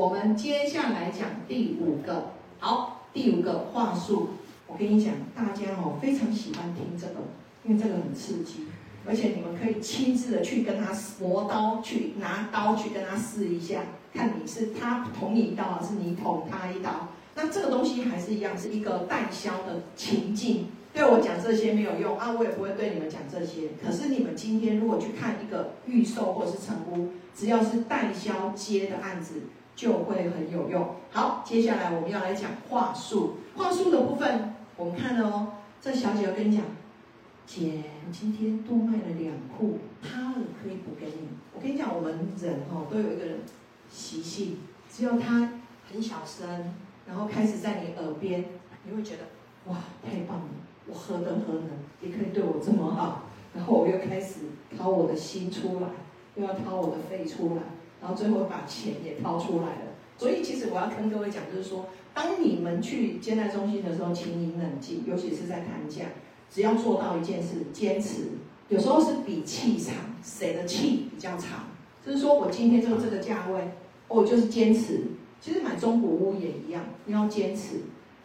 我们接下来讲第五个，好，第五个话术。我跟你讲，大家哦非常喜欢听这个，因为这个很刺激，而且你们可以亲自的去跟他磨刀，去拿刀去跟他试一下，看你是他捅你一刀，还是你捅他一刀。那这个东西还是一样，是一个代销的情境。对我讲这些没有用啊，我也不会对你们讲这些。可是你们今天如果去看一个预售或是成屋，只要是代销接的案子，就会很有用。好，接下来我们要来讲话术，话术的部分。我们看了哦，这小姐要跟你讲，姐，我今天多卖了两裤，他了可以补给你。我跟你讲，我们人哈都有一个习性，只有他很小声，然后开始在你耳边，你会觉得哇，太棒了，我何德何能，你可以对我这么好。然后我又开始掏我的心出来，又要掏我的肺出来，然后最后把钱也掏出来了。所以其实我要跟各位讲，就是说。当你们去接待中心的时候，请你冷静，尤其是在谈价，只要做到一件事，坚持。有时候是比气场，谁的气比较长。就是说我今天就这个价位，我就是坚持。其实买中古屋也一样，你要坚持。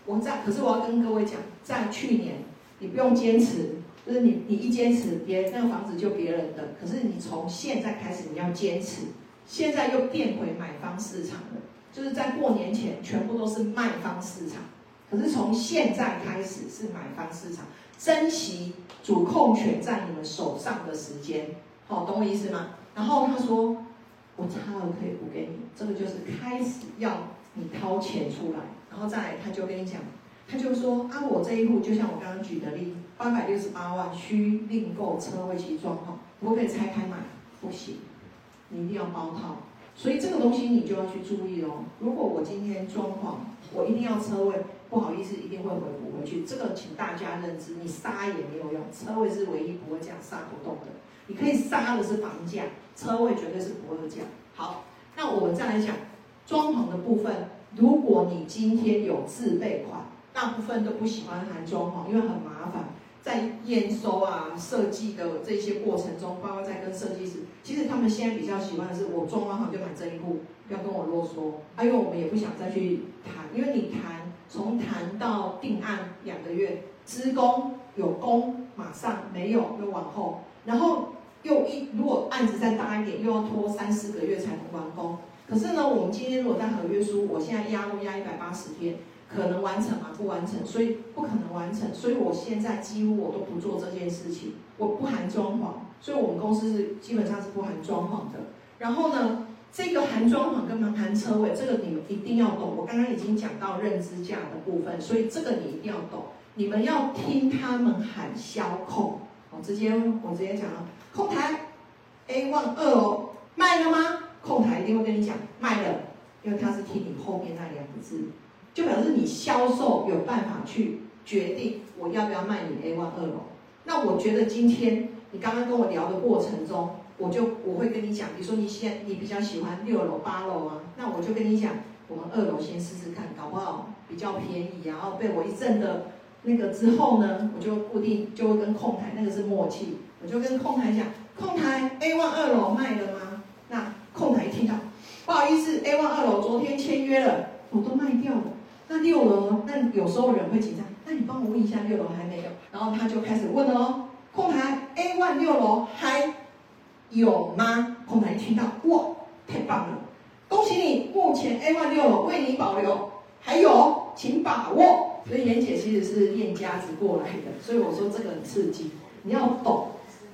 我在，可是我要跟各位讲，在去年你不用坚持，就是你你一坚持，别那个房子就别人的。可是你从现在开始你要坚持，现在又变回买方市场了。就是在过年前，全部都是卖方市场，可是从现在开始是买方市场，珍惜主控权在你们手上的时间，好，懂我意思吗？然后他说，我差额可以补给你，这个就是开始要你掏钱出来，然后再来他就跟你讲，他就说啊，我这一户就像我刚刚举的例，八百六十八万需另购车位及装潢，可不可以拆开买？不行，你一定要包套。所以这个东西你就要去注意哦。如果我今天装潢，我一定要车位，不好意思，一定会回补回去。这个请大家认知，你杀也没有用，车位是唯一不会这样杀不动的。你可以杀的是房价，车位绝对是不会降。好，那我们再来讲装潢的部分。如果你今天有自备款，大部分都不喜欢含装潢，因为很麻烦。在验收啊、设计的这些过程中，包括在跟设计师，其实他们现在比较喜欢的是，我装完好就买这一户，不要跟我啰嗦。啊，因为我们也不想再去谈，因为你谈从谈到定案两个月，施工有工马上没有又往后，然后又一如果案子再大一点，又要拖三四个月才能完工。可是呢，我们今天如果在合约书，我现在压都压一百八十天。可能完成吗？不完成，所以不可能完成。所以我现在几乎我都不做这件事情，我不含装潢，所以我们公司是基本上是不含装潢的。然后呢，这个含装潢跟含车位，这个你们一定要懂。我刚刚已经讲到认知价的部分，所以这个你一定要懂。你们要听他们喊销控，我直接我直接讲了，控台 A one 二哦，卖了吗？控台一定会跟你讲卖了，因为他是听你后面那两个字。就表示你销售有办法去决定我要不要卖你 A one 二楼。那我觉得今天你刚刚跟我聊的过程中，我就我会跟你讲，比如说你现你比较喜欢六楼八楼啊，那我就跟你讲，我们二楼先试试看，搞不好比较便宜。然后被我一阵的那个之后呢，我就固定就会跟控台那个是默契，我就跟控台讲，控台 A one 二楼卖了吗？那控台一听到，不好意思，A one 二楼昨天签约了，我都卖掉了。那六楼，那有时候人会紧张，那你帮我问一下六楼还没有，然后他就开始问了哦，控台 A one 六楼还有吗？控台一听到，哇，太棒了，恭喜你，目前 A one 六楼为你保留，还有，请把握。所以妍姐其实是练家子过来的，所以我说这个很刺激，你要懂，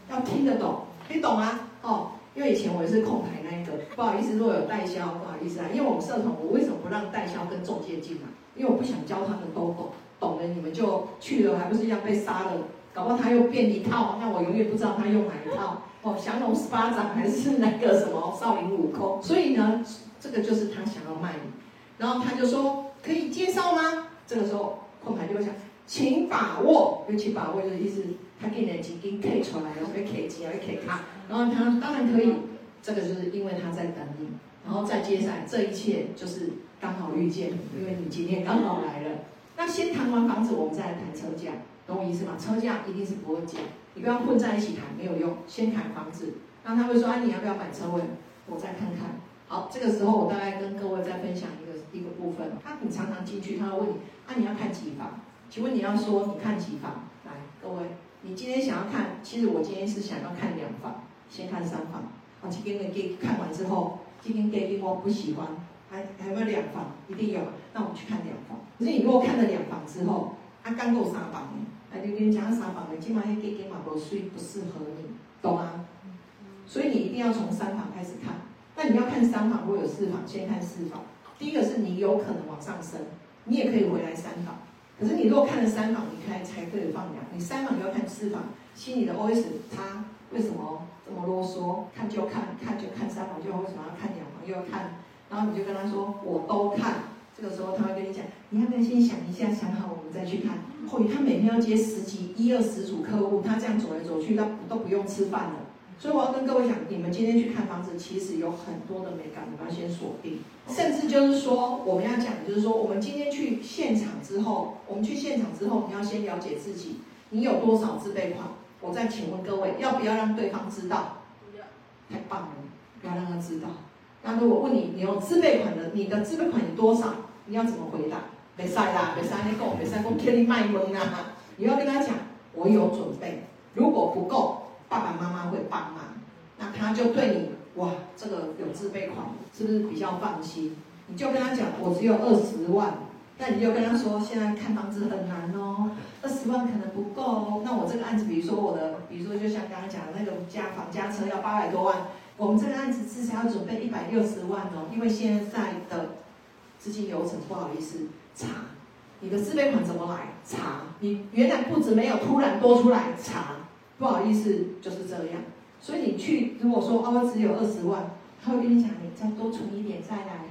要听得懂，你懂吗？哦。因为以前我也是控台那一个，不好意思，如果有代销，不好意思啊。因为我们社团，我为什么不让代销跟中介进来？因为我不想教他们都懂，懂了你们就去了，还不是一样被杀了？搞不好他又变一套，那我永远不知道他用哪一套。哦，降龙十八掌还是那个什么少林武功？所以呢，这个就是他想要卖你。然后他就说可以介绍吗？这个时候控台就会想，请把握，尤其把握就是意思。他给你的基金 K 出来，然后被 K 金，要 K 卡，然后他当然可以，这个就是因为他在等你，然后再接下来这一切就是刚好遇见，因为你今天刚好来了。那先谈完房子，我们再来谈车价，懂我意思吗？车价一定是不会减，你不要混在一起谈，没有用。先谈房子，那他会说啊，你要不要买车位？我再看看。好，这个时候我大概跟各位再分享一个一个部分。他。你常常进去，他会问你，啊，你要看几房？请问你要说你看几房？来，各位，你今天想要看，其实我今天是想要看两房，先看三房。好，今天的给看完之后，今天给我不喜欢，还还有没有两房？一定有，那我们去看两房。可是你如果看了两房之后，他，刚够三房呢，那就跟你讲三房的，今晚给给马不睡不适合你，懂吗？所以你一定要从三房开始看。那你要看三房或有四房，先看四房。第一个是你有可能往上升，你也可以回来三房。可是你如果看了三房，你开才可以放两。你三房你要看四房，心里的 OS 他为什么这么啰嗦？看就看，看就看三房，就为什么要看两房又要看？然后你就跟他说我都看。这个时候他会跟你讲，你要不要先想一下，想好我们再去看。或许他每天要接十几、一二十组客户，他这样走来走去，他都不用吃饭了。所以我要跟各位讲，你们今天去看房子，其实有很多的美感，你们要先锁定。甚至就是说，我们要讲，就是说，我们今天去现场之后，我们去现场之后，你要先了解自己，你有多少自备款。我再请问各位，要不要让对方知道？不要，太棒了，不要让他知道。那如果问你，你有自备款的，你的自备款有多少？你要怎么回答？没晒啦，没晒你够，没晒够天你卖萌啊！你要跟他讲，我有准备，如果不够。爸爸妈妈会帮忙，那他就对你哇，这个有自备款，是不是比较放心？你就跟他讲，我只有二十万，那你就跟他说，现在看房子很难哦，二十万可能不够哦。那我这个案子，比如说我的，比如说就像刚刚讲的那个加房加车要八百多万，我们这个案子至少要准备一百六十万哦，因为现在的资金流程不好意思查，你的自备款怎么来查？你原来不止没有突然多出来查。不好意思，就是这样。所以你去，如果说哦，只有二十万，他会跟你讲，你再多存一点再来。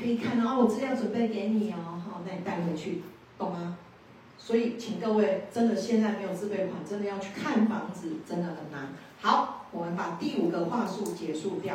可以看到哦，我资料准备给你哦，好，那你带回去，懂吗？所以，请各位真的现在没有自备款，真的要去看房子，真的很难。好，我们把第五个话术结束掉。